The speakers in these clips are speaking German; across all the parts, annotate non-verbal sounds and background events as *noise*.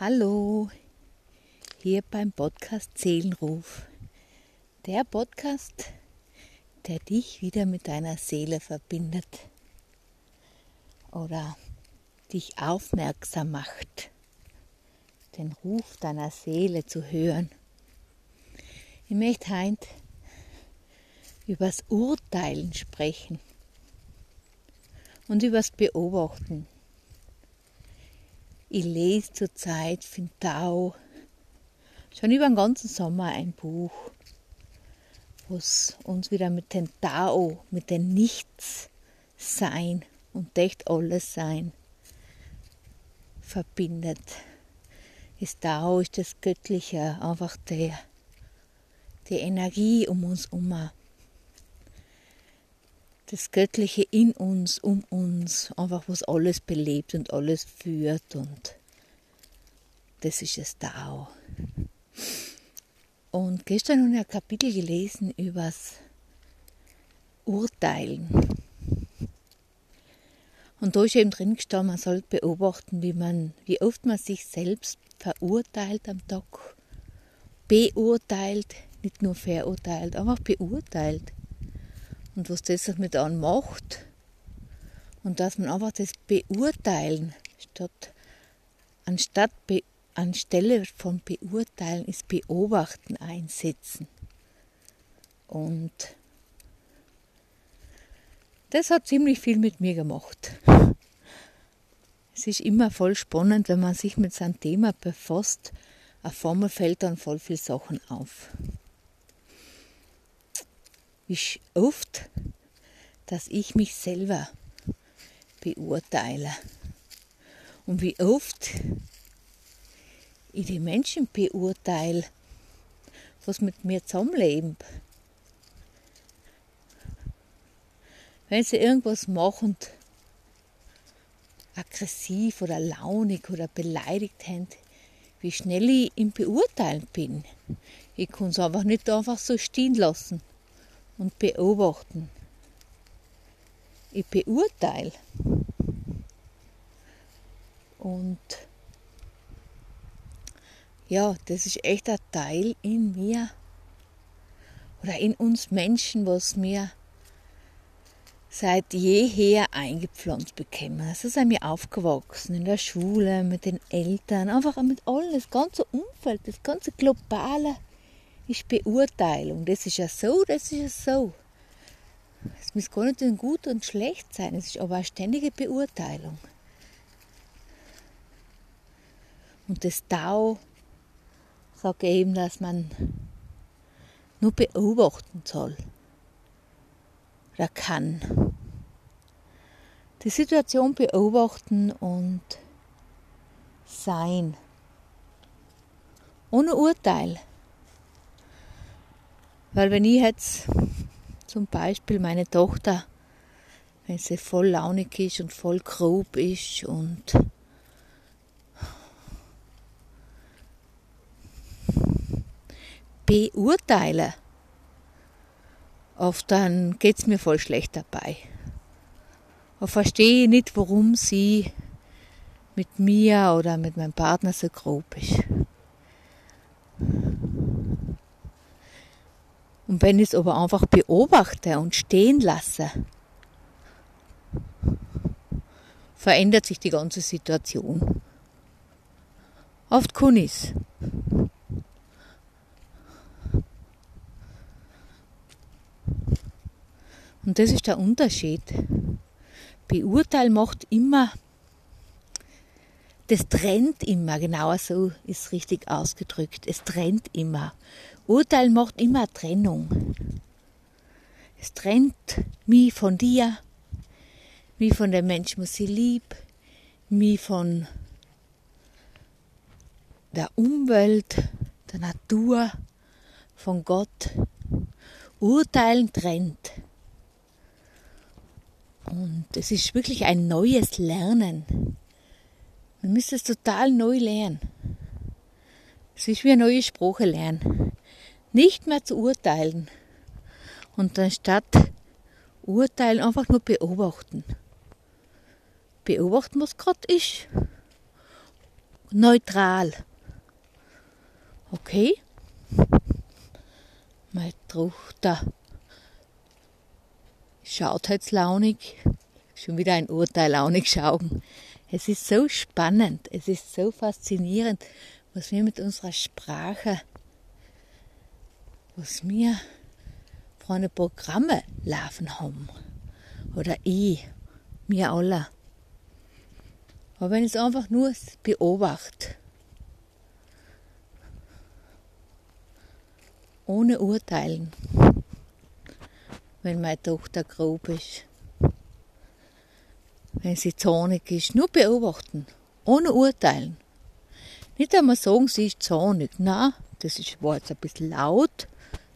Hallo, hier beim Podcast Seelenruf. Der Podcast, der dich wieder mit deiner Seele verbindet oder dich aufmerksam macht, den Ruf deiner Seele zu hören. Ich möchte heute übers Urteilen sprechen und übers Beobachten ich lese zurzeit von Tao schon über den ganzen Sommer ein Buch, was uns wieder mit dem Tao, mit dem Nichts-Sein und echt alles Sein verbindet. Das Tao ist das Göttliche, einfach der, die Energie um uns herum das Göttliche in uns, um uns, einfach was alles belebt und alles führt und das ist das Tao. Und gestern habe ich ein Kapitel gelesen über das Urteilen. Und da ist eben drin gestanden, man soll beobachten, wie, man, wie oft man sich selbst verurteilt am Tag. Beurteilt, nicht nur verurteilt, auch beurteilt und was das mit einem macht. Und dass man einfach das beurteilen, statt, anstatt be, anstelle von beurteilen, ist beobachten einsetzen. Und das hat ziemlich viel mit mir gemacht. *laughs* Es ist immer voll spannend, wenn man sich mit seinem Thema befasst. Auf einmal fällt dann voll viele Sachen auf wie oft, dass ich mich selber beurteile und wie oft ich die Menschen beurteile, was mit mir zusammenleben. Wenn sie irgendwas machen, aggressiv oder launig oder beleidigt haben, wie schnell ich im Beurteilen bin. Ich kann es einfach nicht einfach so stehen lassen und beobachten. Ich beurteile. Und ja, das ist echt ein Teil in mir oder in uns Menschen, was mir seit jeher eingepflanzt bekommen. Also sind wir aufgewachsen in der Schule, mit den Eltern, einfach mit allem, das ganze Umfeld, das ganze globale ist Beurteilung. Das ist ja so, das ist ja so. Es muss gar nicht gut und schlecht sein, es ist aber eine ständige Beurteilung. Und das Tao sagt eben, dass man nur beobachten soll oder kann. Die Situation beobachten und sein. Ohne Urteil. Weil wenn ich jetzt zum Beispiel meine Tochter, wenn sie voll launig ist und voll grob ist und beurteile, oft dann geht es mir voll schlecht dabei. Und verstehe nicht, warum sie mit mir oder mit meinem Partner so grob ist. Und wenn ich es aber einfach beobachte und stehen lasse, verändert sich die ganze Situation. Oft kann ich Und das ist der Unterschied. Beurteil macht immer, das trennt immer, genauer so ist richtig ausgedrückt, es trennt immer. Urteil macht immer Trennung. Es trennt mich von dir, mich von dem Menschen, was ich lieb, mich von der Umwelt, der Natur, von Gott. Urteilen trennt. Und es ist wirklich ein neues Lernen. Man müsste es total neu lernen. Es ist wie eine neue Sprache lernen nicht mehr zu urteilen. Und anstatt urteilen einfach nur beobachten. Beobachten, was gerade ist. neutral. Okay? Meine Tochter schaut jetzt launig, schon wieder ein Urteil launig schauen. Es ist so spannend, es ist so faszinierend, was wir mit unserer Sprache, was wir für eine Programme laufen haben. Oder ich, mir alle. Aber wenn ich es einfach nur beobachte, ohne Urteilen, wenn meine Tochter grob ist, wenn sie zornig ist, nur beobachten, ohne Urteilen. Nicht einmal sagen, sie ist zornig. Na, das war jetzt ein bisschen laut,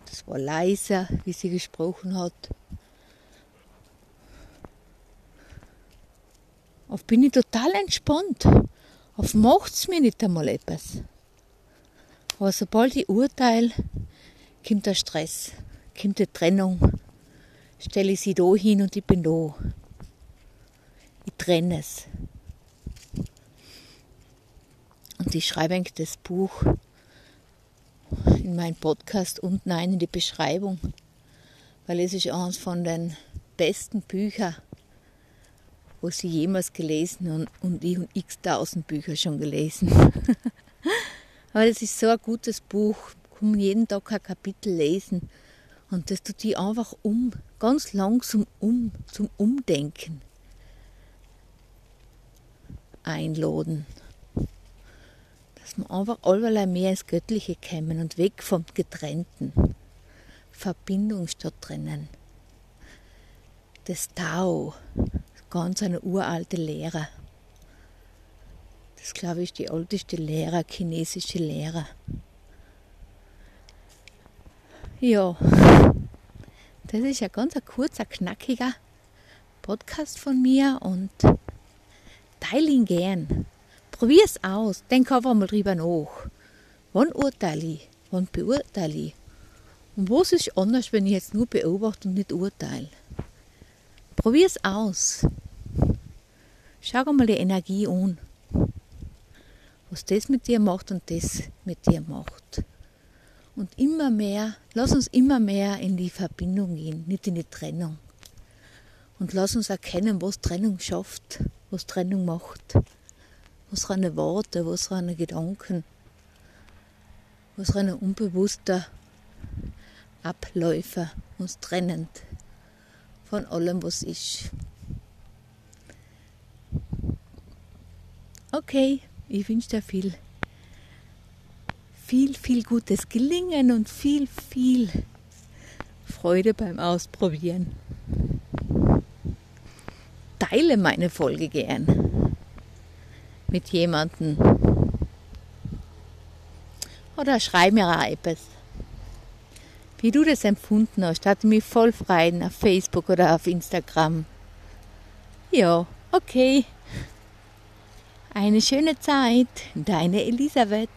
das war leiser, wie sie gesprochen hat. Auf bin ich total entspannt. Auf macht es mir nicht einmal etwas. Aber sobald ich urteile, kommt der Stress, kommt die Trennung. Stelle ich sie da hin und ich bin da. Ich trenne es. Und ich schreibe eigentlich das Buch in meinen Podcast unten ein in die Beschreibung, weil es ist eines von den besten Büchern was ich jemals gelesen und, und ich und x tausend Bücher schon gelesen. *laughs* Aber es ist so ein gutes Buch, kann jeden Tag ein Kapitel lesen und das tut die einfach um, ganz langsam um, zum Umdenken einladen. Dass wir einfach allerlei mehr ins Göttliche kommen und weg vom Getrennten. Verbindung statt Trennen. Das Tao, ganz eine uralte Lehre. Das glaube ich die älteste Lehre, chinesische Lehre. Ja, das ist ein ganz kurzer, knackiger Podcast von mir und teile ihn gern. Probier es aus, denk einfach mal drüber nach. Wann urteile ich? Wann beurteile ich? Und was ist anders, wenn ich jetzt nur beobachte und nicht urteile? Probier es aus. Schau mal die Energie an. Was das mit dir macht und das mit dir macht. Und immer mehr, lass uns immer mehr in die Verbindung gehen, nicht in die Trennung. Und lass uns erkennen, was Trennung schafft, was Trennung macht. Was reine Worte, was reine Gedanken, was reine unbewusste Abläufe uns trennend von allem, was ist. Okay, ich wünsche dir viel, viel, viel gutes Gelingen und viel, viel Freude beim Ausprobieren. Teile meine Folge gern mit jemandem. Oder schreib mir auch etwas, wie du das empfunden hast. Hat mich voll freuen auf Facebook oder auf Instagram. Ja, okay. Eine schöne Zeit, deine Elisabeth.